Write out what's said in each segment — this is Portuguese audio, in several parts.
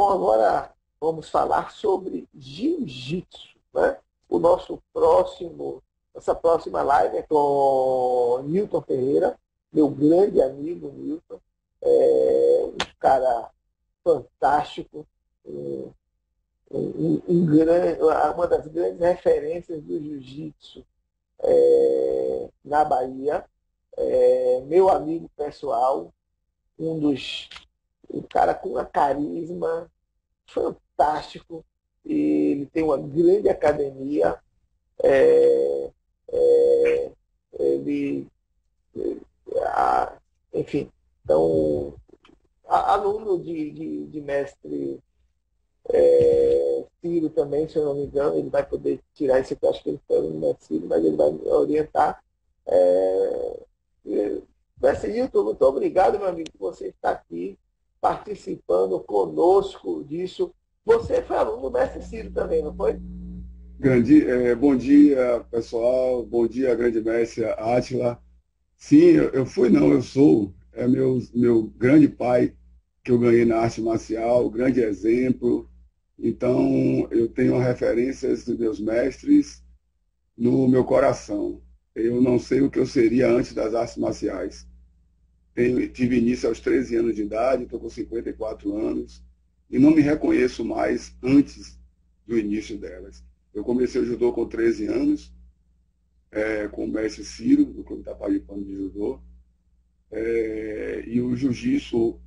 Bom, agora vamos falar sobre jiu-jitsu. Né? O nosso próximo, nossa próxima live é com Newton Ferreira, meu grande amigo Newton, é um cara fantástico, um, um, um, uma das grandes referências do jiu-jitsu é, na Bahia, é, meu amigo pessoal, um dos. Um cara com uma carisma fantástico, e ele tem uma grande academia. É, é, ele, a, enfim, então, aluno de, de, de mestre é, Ciro também, se eu não me engano, ele vai poder tirar esse aqui, acho que ele foi no Ciro, mas ele vai orientar. É, mestre Hilton, muito obrigado, meu amigo, por você estar aqui participando conosco disso. Você foi aluno do mestre Ciro também, não foi? Grande, é, bom dia, pessoal. Bom dia, grande mestre Átila. Sim, eu, eu fui, não, eu sou. É meu, meu grande pai que eu ganhei na arte marcial, grande exemplo, então, eu tenho referências dos meus mestres no meu coração. Eu não sei o que eu seria antes das artes marciais. Tenho, tive início aos 13 anos de idade, estou com 54 anos, e não me reconheço mais antes do início delas. Eu comecei o judô com 13 anos, é, com o mestre Ciro, do Clube Tapajipano de Judô, é, e o jiu-jitsu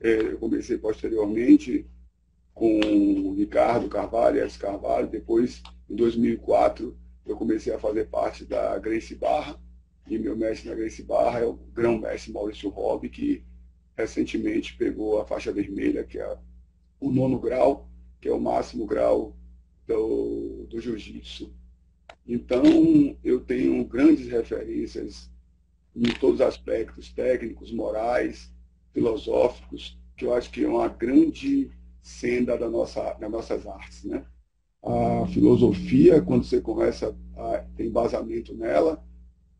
é, eu comecei posteriormente com o Ricardo Carvalho, S. Carvalho. Depois, em 2004, eu comecei a fazer parte da Grace Barra. E meu mestre na Grace Barra é o grão-mestre Maurício Robb, que recentemente pegou a faixa vermelha, que é o nono grau, que é o máximo grau do, do jiu-jitsu. Então, eu tenho grandes referências em todos os aspectos técnicos, morais, filosóficos, que eu acho que é uma grande senda da nossa, das nossas artes. Né? A filosofia, quando você começa a ter embasamento nela,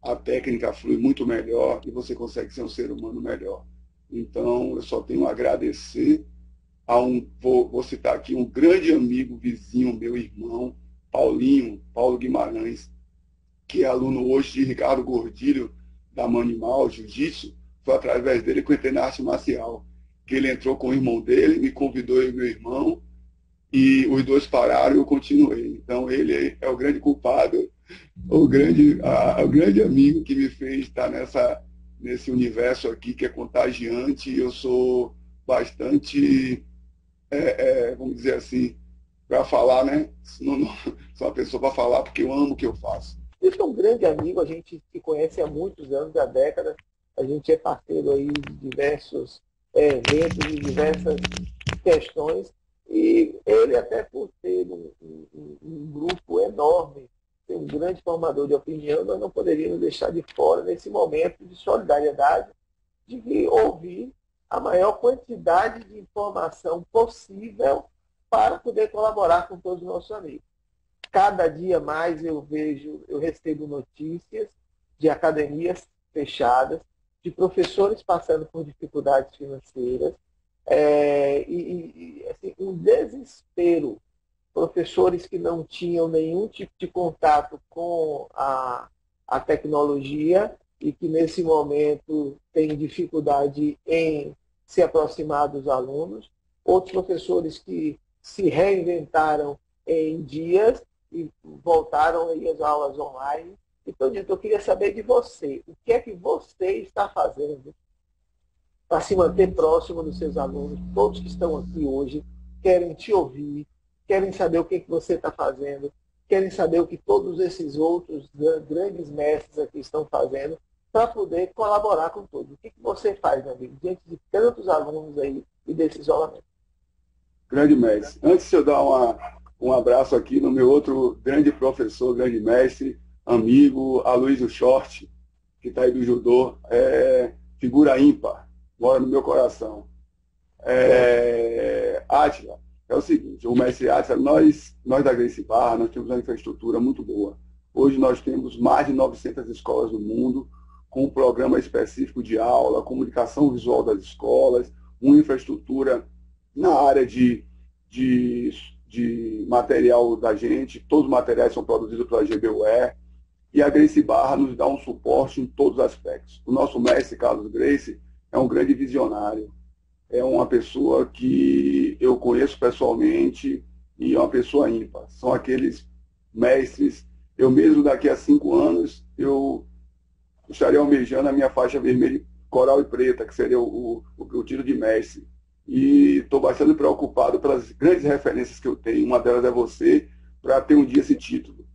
a técnica flui muito melhor e você consegue ser um ser humano melhor. Então, eu só tenho a agradecer a um, vou, vou citar aqui, um grande amigo, vizinho, meu irmão, Paulinho, Paulo Guimarães, que é aluno hoje de Ricardo Gordilho, da Manimal, Jiu-Jitsu, foi através dele que eu entrei na arte marcial que ele entrou com o irmão dele, me convidou e meu irmão, e os dois pararam e eu continuei. Então ele é o grande culpado, o grande, a, o grande amigo que me fez estar nessa, nesse universo aqui que é contagiante. Eu sou bastante, é, é, vamos dizer assim, para falar, né? Não, não, sou uma pessoa para falar porque eu amo o que eu faço. Você é um grande amigo, a gente se conhece há muitos anos, há décadas. A gente é parceiro aí de diversos eventos de diversas questões. E ele, até por ter um, um, um grupo enorme, ser um grande formador de opinião, nós não poderíamos deixar de fora nesse momento de solidariedade, de ouvir a maior quantidade de informação possível para poder colaborar com todos os nossos amigos. Cada dia mais eu vejo, eu recebo notícias de academias fechadas, de professores passando por dificuldades financeiras é, e, e assim, um desespero. Professores que não tinham nenhum tipo de contato com a, a tecnologia e que nesse momento têm dificuldade em se aproximar dos alunos. Outros professores que se reinventaram em dias e voltaram aí às aulas online então, Dito, eu queria saber de você. O que é que você está fazendo para se manter próximo dos seus alunos? Todos que estão aqui hoje querem te ouvir, querem saber o que, que você está fazendo, querem saber o que todos esses outros grandes mestres aqui estão fazendo para poder colaborar com todos. O que, que você faz, meu amigo, diante de tantos alunos aí e desse isolamento? Grande mestre. Antes de eu dar uma, um abraço aqui no meu outro grande professor, grande mestre, amigo Aloysio Short, que está aí do judô, é figura ímpar, mora no meu coração. É, Átila, é o seguinte, o mestre Átila, nós, nós da Grace Barra, nós temos uma infraestrutura muito boa. Hoje nós temos mais de 900 escolas no mundo, com um programa específico de aula, comunicação visual das escolas, uma infraestrutura na área de de, de material da gente, todos os materiais são produzidos pela GBUE, e a Grace Barra nos dá um suporte em todos os aspectos. O nosso mestre, Carlos Grace, é um grande visionário, é uma pessoa que eu conheço pessoalmente e é uma pessoa ímpar. São aqueles mestres, eu mesmo daqui a cinco anos, eu estaria almejando a minha faixa vermelha, coral e preta, que seria o, o, o tiro de mestre. E estou bastante preocupado pelas grandes referências que eu tenho. Uma delas é você, para ter um dia esse título.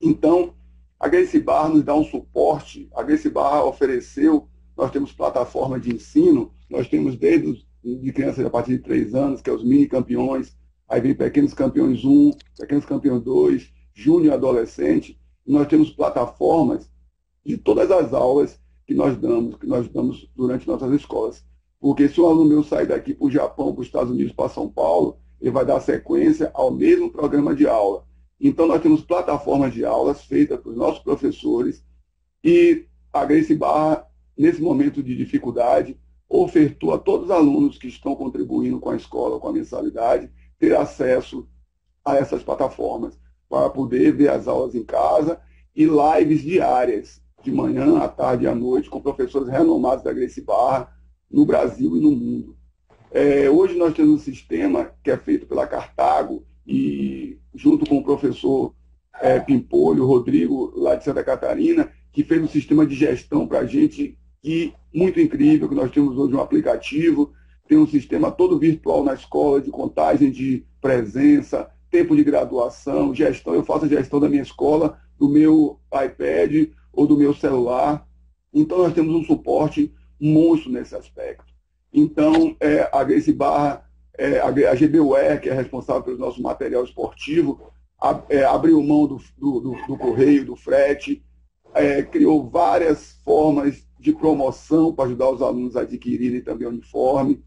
Então, a Grace Barra nos dá um suporte. A Grace Barra ofereceu, nós temos plataforma de ensino, nós temos desde os, de crianças a partir de três anos, que é os mini campeões, aí vem pequenos campeões 1, pequenos campeões 2, júnior adolescente. Nós temos plataformas de todas as aulas que nós damos, que nós damos durante nossas escolas. Porque se um aluno meu sair daqui para o Japão, para os Estados Unidos, para São Paulo, ele vai dar sequência ao mesmo programa de aula. Então, nós temos plataformas de aulas feitas pelos nossos professores e a Grace Barra, nesse momento de dificuldade, ofertou a todos os alunos que estão contribuindo com a escola, com a mensalidade, ter acesso a essas plataformas para poder ver as aulas em casa e lives diárias, de manhã, à tarde e à noite, com professores renomados da Grace Barra, no Brasil e no mundo. É, hoje nós temos um sistema que é feito pela Cartago e junto com o professor é, Pimpolho, Rodrigo, lá de Santa Catarina, que fez um sistema de gestão para a gente que muito incrível, que nós temos hoje um aplicativo, tem um sistema todo virtual na escola de contagem de presença, tempo de graduação, gestão. Eu faço a gestão da minha escola, do meu iPad ou do meu celular. Então nós temos um suporte monstro nesse aspecto. Então, é, a Grace Barra, é, a, a GBUE, que é responsável pelo nosso material esportivo, a, é, abriu mão do, do, do, do correio, do frete, é, criou várias formas de promoção para ajudar os alunos a adquirirem também o uniforme.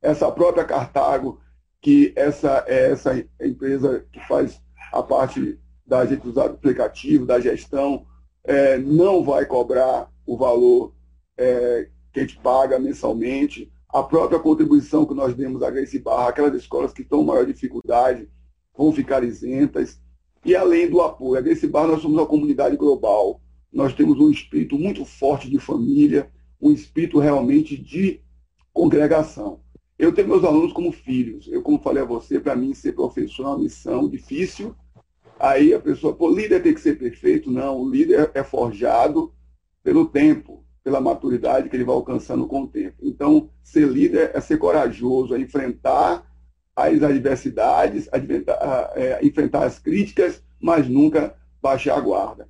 Essa própria Cartago, que essa é essa empresa que faz a parte da gente usar aplicativo, da gestão, é, não vai cobrar o valor é, que a gente paga mensalmente, a própria contribuição que nós demos à Grace Barra, aquelas escolas que estão em maior dificuldade vão ficar isentas. E além do apoio, a Grace Barra nós somos uma comunidade global. Nós temos um espírito muito forte de família, um espírito realmente de congregação. Eu tenho meus alunos como filhos. Eu, como falei a você, para mim ser professor é uma missão difícil. Aí a pessoa, pô, líder tem que ser perfeito? Não, o líder é forjado pelo tempo pela maturidade que ele vai alcançando com o tempo. Então, ser líder é ser corajoso, é enfrentar as adversidades, é, enfrentar as críticas, mas nunca baixar a guarda.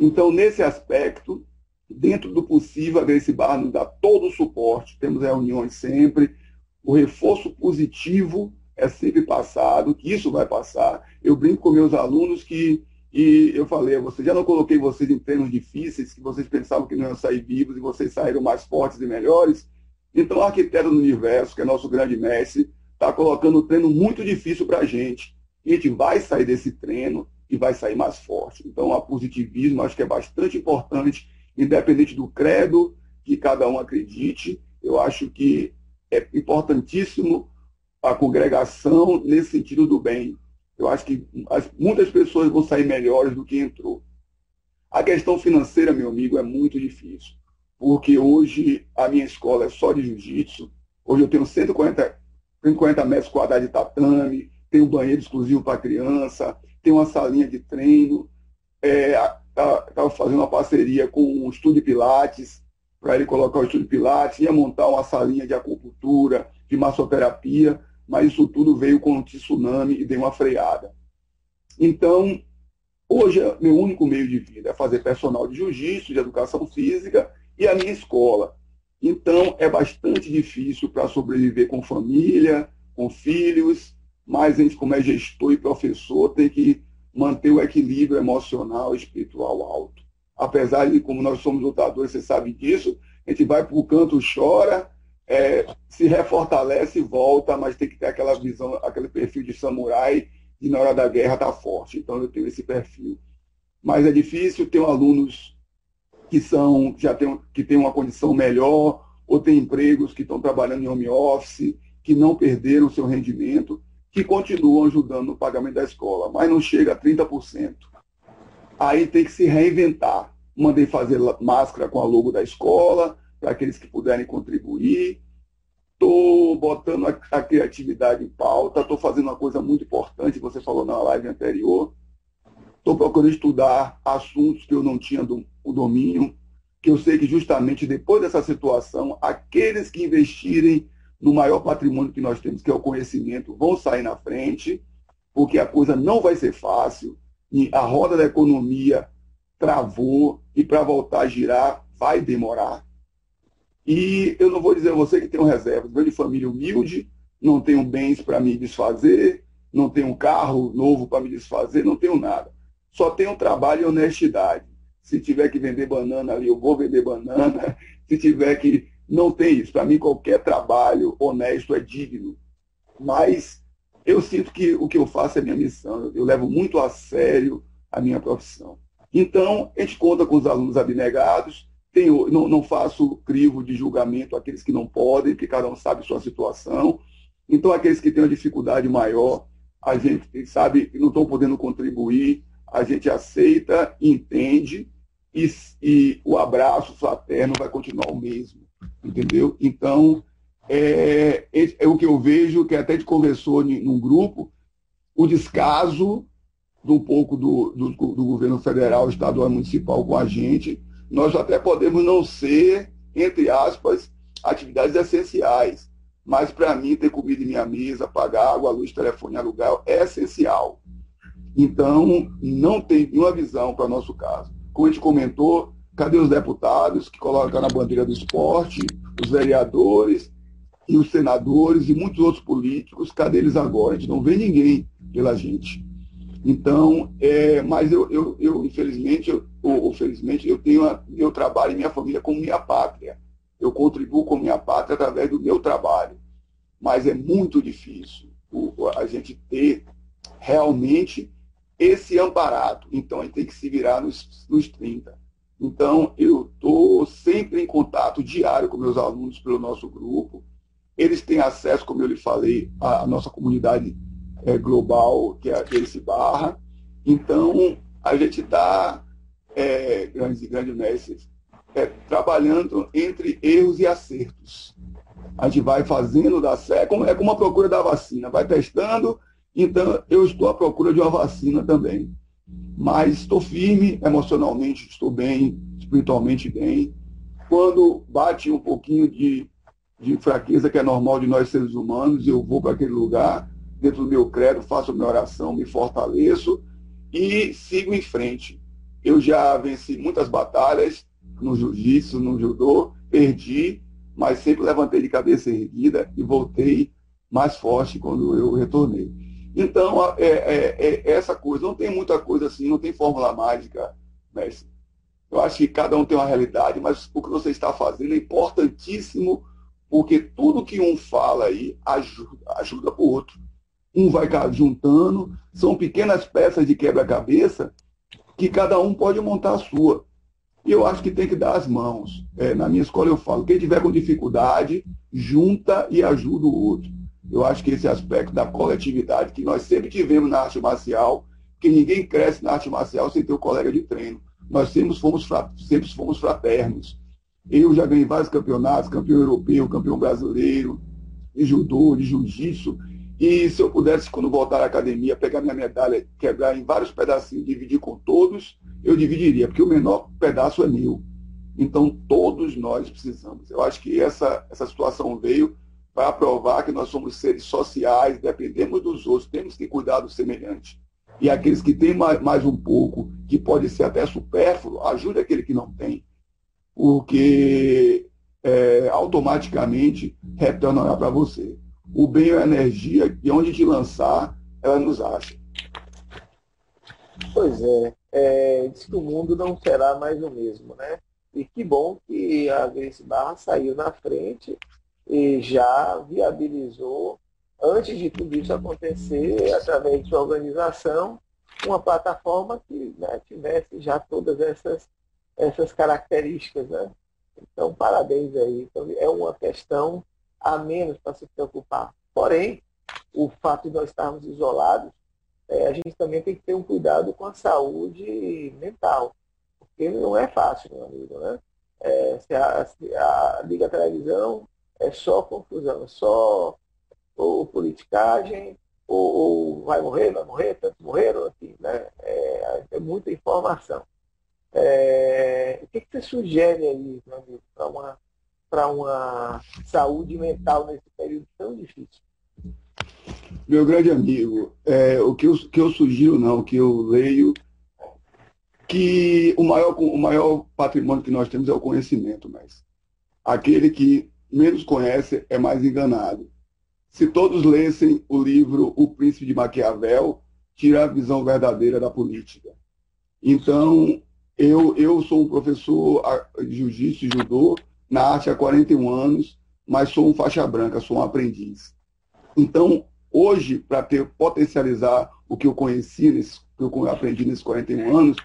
Então, nesse aspecto, dentro do possível, a Grace Barra nos dá todo o suporte, temos reuniões sempre, o reforço positivo é sempre passado, que isso vai passar. Eu brinco com meus alunos que e eu falei, você já não coloquei vocês em treinos difíceis, que vocês pensavam que não iam sair vivos e vocês saíram mais fortes e melhores. Então, o arquiteto do universo, que é nosso grande mestre, está colocando um treino muito difícil para a gente. A gente vai sair desse treino e vai sair mais forte. Então, o positivismo acho que é bastante importante, independente do credo que cada um acredite. Eu acho que é importantíssimo a congregação nesse sentido do bem. Eu acho que as, muitas pessoas vão sair melhores do que entrou. A questão financeira, meu amigo, é muito difícil. Porque hoje a minha escola é só de jiu-jitsu. Hoje eu tenho 140, 140 metros quadrados de tatame, tenho banheiro exclusivo para criança, tenho uma salinha de treino. Estava é, fazendo uma parceria com um estúdio Pilates, para ele colocar o estúdio Pilates, ia montar uma salinha de acupuntura, de massoterapia mas isso tudo veio com um tsunami e deu uma freada. Então, hoje, meu único meio de vida é fazer personal de jiu-jitsu, de educação física e a minha escola. Então, é bastante difícil para sobreviver com família, com filhos, mas a gente, como é gestor e professor, tem que manter o equilíbrio emocional e espiritual alto. Apesar de, como nós somos lutadores, você sabe disso, a gente vai para o canto, chora, é, se refortalece e volta, mas tem que ter aquela visão, aquele perfil de samurai e na hora da guerra está forte. Então eu tenho esse perfil. Mas é difícil ter alunos que são já tem, que têm uma condição melhor ou tem empregos que estão trabalhando em home office, que não perderam seu rendimento. Que continuam ajudando no pagamento da escola, mas não chega a 30%. Aí tem que se reinventar. Mandei fazer máscara com a logo da escola, para aqueles que puderem contribuir. Estou botando a, a, criatividade em pauta, estou fazendo uma coisa muito importante, você falou na live anterior. Estou procurando estudar assuntos que eu não tinha do, o domínio, que eu sei que justamente depois dessa situação, aqueles que investirem no maior patrimônio que nós temos, que é o conhecimento, vão sair na frente, porque a coisa não vai ser fácil, e a roda da economia travou, e para voltar a girar vai demorar. E eu não vou dizer a você que tenho reservas, venho de família humilde, não tenho bens para me desfazer, não tenho carro novo para me desfazer, não tenho nada. Só tenho trabalho e honestidade. Se tiver que vender banana ali, eu vou vender banana. Se tiver que. Não tem isso. Para mim, qualquer trabalho honesto é digno. Mas eu sinto que o que eu faço é minha missão. Eu levo muito a sério a minha profissão. Então, a gente conta com os alunos abnegados. Tenho, não, não faço crivo de julgamento àqueles que não podem, porque cada um sabe sua situação. Então, aqueles que têm uma dificuldade maior, a gente sabe que não estão podendo contribuir, a gente aceita, entende e, e o abraço fraterno vai continuar o mesmo, entendeu? Então, é, é, o que eu vejo, que até a gente conversou num grupo, o descaso de um pouco do, do, do governo federal, estadual e municipal com a gente, nós até podemos não ser, entre aspas, atividades essenciais, mas para mim ter comida em minha mesa, pagar água, luz, telefone, aluguel é essencial. Então, não tem nenhuma visão para o nosso caso. Como a gente comentou, cadê os deputados que colocam na bandeira do esporte, os vereadores e os senadores e muitos outros políticos, cadê eles agora? A gente não vê ninguém pela gente. Então, é, mas eu, eu, eu infelizmente, eu, ou, felizmente, eu tenho a, meu trabalho e minha família como minha pátria. Eu contribuo com minha pátria através do meu trabalho. Mas é muito difícil o, a gente ter realmente esse amparado. Então, gente tem que se virar nos, nos 30. Então, eu estou sempre em contato diário com meus alunos pelo nosso grupo. Eles têm acesso, como eu lhe falei, à nossa comunidade é, global, que é Esse Barra. Então, a gente está, é, grandes e grandes mestres, é, trabalhando entre erros e acertos. A gente vai fazendo da certo, é como, é como a procura da vacina, vai testando, então, eu estou à procura de uma vacina também. Mas estou firme emocionalmente, estou bem, espiritualmente bem. Quando bate um pouquinho de, de fraqueza, que é normal de nós seres humanos, eu vou para aquele lugar, dentro do meu credo, faço a minha oração, me fortaleço e sigo em frente. Eu já venci muitas batalhas no jiu-jitsu, no judô, perdi, mas sempre levantei de cabeça erguida e voltei mais forte quando eu retornei. Então, é, é, é, essa coisa, não tem muita coisa assim, não tem fórmula mágica, mestre. Eu acho que cada um tem uma realidade, mas o que você está fazendo é importantíssimo, porque tudo que um fala aí ajuda, ajuda o outro. Um vai juntando, são pequenas peças de quebra-cabeça que cada um pode montar a sua. E eu acho que tem que dar as mãos. É, na minha escola eu falo, quem tiver com dificuldade, junta e ajuda o outro. Eu acho que esse aspecto da coletividade que nós sempre tivemos na arte marcial, que ninguém cresce na arte marcial sem ter um colega de treino. Nós sempre fomos, sempre fomos fraternos. Eu já ganhei vários campeonatos, campeão europeu, campeão brasileiro, de judô, de jiu-jitsu. E se eu pudesse, quando voltar à academia, pegar minha medalha, quebrar em vários pedacinhos, dividir com todos, eu dividiria, porque o menor pedaço é meu. Então, todos nós precisamos. Eu acho que essa, essa situação veio para provar que nós somos seres sociais, dependemos dos outros, temos que cuidar do semelhante. E aqueles que têm mais, mais um pouco, que pode ser até supérfluo, ajude aquele que não tem. Porque é, automaticamente retornará para você. O bem é a energia e onde te lançar, ela nos acha. Pois é, é, diz que o mundo não será mais o mesmo, né? E que bom que a Grace Barra saiu na frente e já viabilizou, antes de tudo isso acontecer, através de sua organização, uma plataforma que né, tivesse já todas essas, essas características. Né? Então, parabéns aí. Então, é uma questão a menos para se preocupar. Porém, o fato de nós estarmos isolados, é, a gente também tem que ter um cuidado com a saúde mental. Porque não é fácil, meu amigo, né? É, se, a, se a, liga televisão, é só confusão, é só ou politicagem, ou, ou, vai morrer, vai morrer, tantos morreram, assim, né? É, é muita informação. É, o que, que você sugere aí, meu amigo, para uma, uma saúde mental nesse período tão difícil? Meu grande amigo, é, o que eu, que eu sugiro, não, que eu leio, que o maior, o maior patrimônio que nós temos é o conhecimento, mas aquele que menos conhece é mais enganado. Se todos lessem o livro O Príncipe de Maquiavel, tira a visão verdadeira da política. Então, eu, eu sou um professor de jiu-jitsu e judô na arte há 41 anos, mas sou um faixa branca, sou um aprendiz. Então, hoje, para ter potencializar o que eu conheci, nesse, que eu aprendi nesses 41 anos,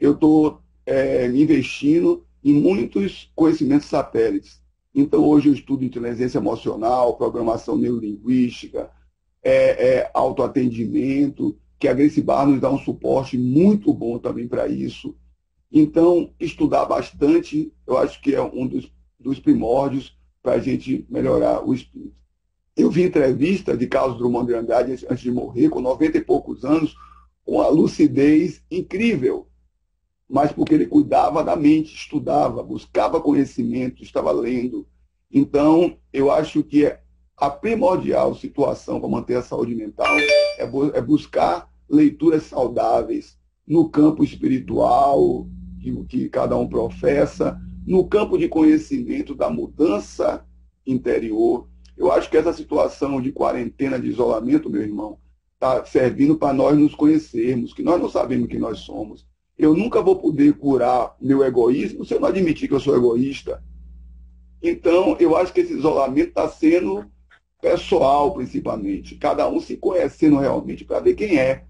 eu estou é, investindo em muitos conhecimentos satélites. Então, hoje eu estudo inteligência emocional, programação neurolinguística, é, é, autoatendimento, que a Grace Bar nos dá um suporte muito bom também para isso. Então, estudar bastante, eu acho que é um dos, dos primórdios para a gente melhorar o espírito. Eu vi entrevista de Carlos Drummond de Andrade antes de morrer, com 90 e poucos anos, com a lucidez incrível, mas porque ele cuidava da mente, estudava, buscava conhecimento, estava lendo. Então, eu acho que é a primordial situação para manter a saúde mental é, é buscar leituras saudáveis no campo espiritual, que, que cada um professa, no campo de conhecimento da mudança interior. Eu acho que essa situação de quarentena, de isolamento, meu irmão, está servindo para nós nos conhecermos, que nós não sabemos quem nós somos. Eu nunca vou poder curar meu egoísmo se eu não admitir que eu sou egoísta. Então, eu acho que esse isolamento está sendo pessoal, principalmente. Cada um se conhecendo realmente para ver quem é.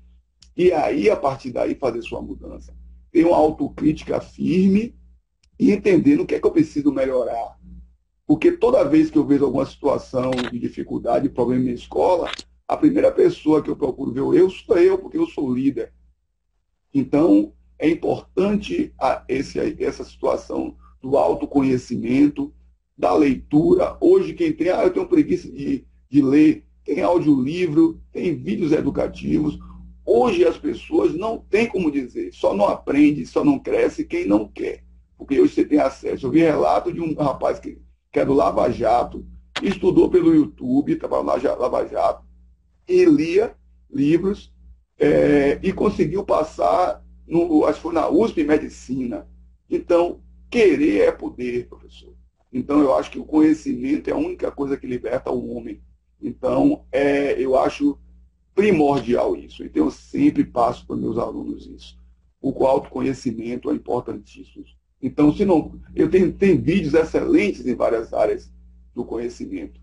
E aí, a partir daí, fazer sua mudança ter uma autocrítica firme e entendendo o que é que eu preciso melhorar. Porque toda vez que eu vejo alguma situação de dificuldade, problema na escola, a primeira pessoa que eu procuro ver eu sou eu, porque eu sou líder. Então, é importante esse, essa situação do autoconhecimento, da leitura. Hoje, quem tem, ah, eu tenho preguiça de, de ler, tem audiolivro, tem vídeos educativos. Hoje as pessoas não têm como dizer, só não aprende, só não cresce quem não quer. Porque hoje você tem acesso. Eu vi relato de um rapaz que, que é do Lava Jato, estudou pelo YouTube, trabalhava no Lava Jato, e lia livros é, e conseguiu passar, no, acho que foi na USP Medicina. Então, querer é poder, professor. Então, eu acho que o conhecimento é a única coisa que liberta o homem. Então, é, eu acho primordial isso. Então, eu sempre passo para meus alunos isso. O autoconhecimento é importantíssimo. Então, se não. Eu tenho, tenho vídeos excelentes em várias áreas do conhecimento.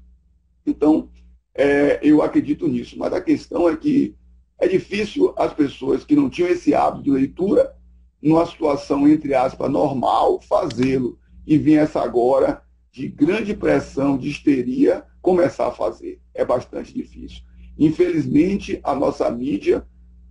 Então, é, eu acredito nisso. Mas a questão é que é difícil as pessoas que não tinham esse hábito de leitura, numa situação, entre aspas, normal, fazê-lo. E vem essa agora de grande pressão, de histeria, começar a fazer. É bastante difícil. Infelizmente, a nossa mídia,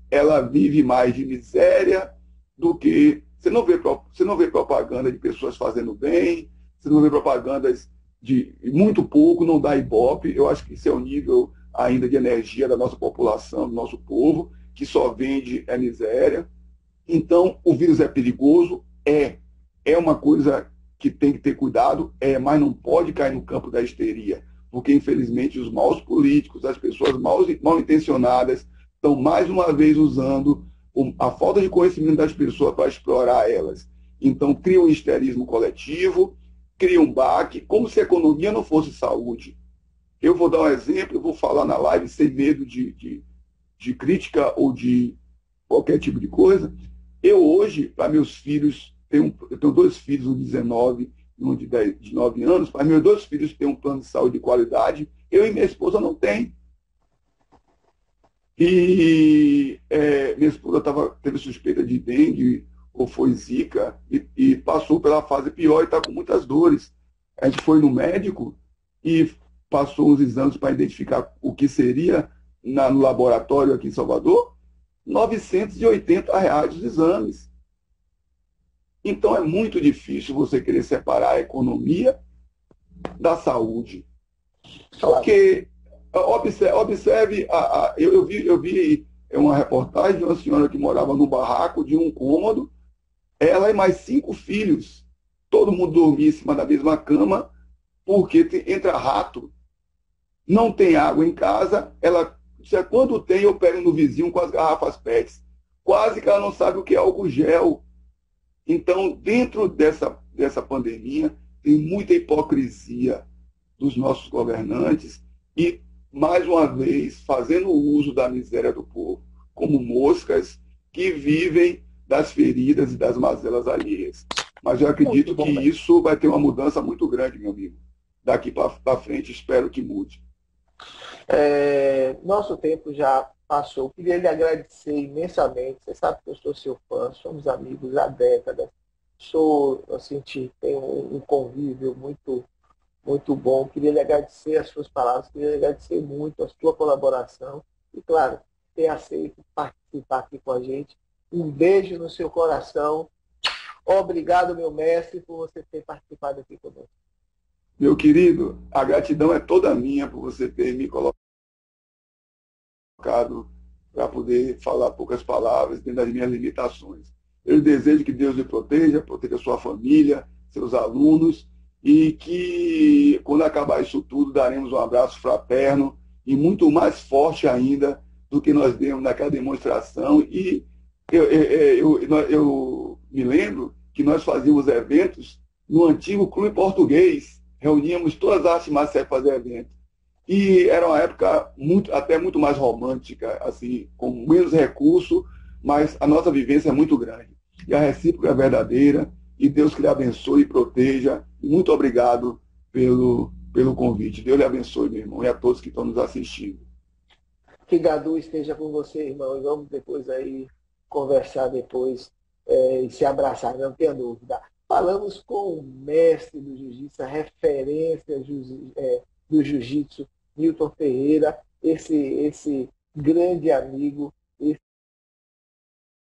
ela vive mais de miséria do que... Você não vê, você não vê propaganda de pessoas fazendo bem, você não vê propagandas de muito pouco, não dá ibope. Eu acho que isso é o nível ainda de energia da nossa população, do nosso povo, que só vende é miséria. Então, o vírus é perigoso? É. É uma coisa que tem que ter cuidado? É, mas não pode cair no campo da histeria porque infelizmente os maus políticos, as pessoas mal, mal intencionadas, estão mais uma vez usando a falta de conhecimento das pessoas para explorar elas. Então, cria um histerismo coletivo, cria um baque, como se a economia não fosse saúde. Eu vou dar um exemplo, vou falar na live sem medo de, de, de crítica ou de qualquer tipo de coisa. Eu hoje, para meus filhos, tenho, eu tenho dois filhos, um de 19 um de, 10, de 9 anos, mas meus dois filhos têm um plano de saúde de qualidade, eu e minha esposa não tem. E é, minha esposa tava, teve suspeita de dengue ou foi zika e, e passou pela fase pior e está com muitas dores. A gente foi no médico e passou uns exames para identificar o que seria na, no laboratório aqui em Salvador, 980 reais os exames. Então é muito difícil você querer separar a economia da saúde. Porque observe, observe a, a, eu, eu, vi, eu vi uma reportagem de uma senhora que morava no barraco de um cômodo, ela e mais cinco filhos, todo mundo dormia em cima da mesma cama, porque entra rato, não tem água em casa, ela quando tem, eu pego no vizinho com as garrafas PETs. Quase que ela não sabe o que é álcool gel. Então, dentro dessa, dessa pandemia, tem muita hipocrisia dos nossos governantes e, mais uma vez, fazendo uso da miséria do povo, como moscas que vivem das feridas e das mazelas alheias. Mas eu acredito que isso vai ter uma mudança muito grande, meu amigo. Daqui para frente, espero que mude. É, nosso tempo já passou. Queria lhe agradecer imensamente. Você sabe que eu sou seu fã, somos amigos há décadas. Sou, eu senti, tenho um convívio muito, muito bom. Queria lhe agradecer as suas palavras, queria lhe agradecer muito a sua colaboração e, claro, ter aceito participar aqui com a gente. Um beijo no seu coração. Obrigado, meu mestre, por você ter participado aqui conosco. Meu querido, a gratidão é toda minha por você ter me colocado para poder falar poucas palavras dentro das minhas limitações. Eu desejo que Deus lhe proteja, proteja sua família, seus alunos, e que quando acabar isso tudo, daremos um abraço fraterno e muito mais forte ainda do que nós demos naquela demonstração. E eu, eu, eu, eu me lembro que nós fazíamos eventos no antigo Clube Português, reuníamos todas as artes marciais para fazer evento. E era uma época muito, até muito mais romântica, assim, com menos recurso, mas a nossa vivência é muito grande. E a recíproca é verdadeira, e Deus que lhe abençoe e proteja. Muito obrigado pelo, pelo convite. Deus lhe abençoe, meu irmão, e a todos que estão nos assistindo. Que Gadu esteja com você, irmão, e vamos depois aí conversar depois é, e se abraçar, não tenha dúvida. Falamos com o mestre do jiu-jitsu, a referência é, do jiu-jitsu, Milton Ferreira, esse, esse grande amigo, esse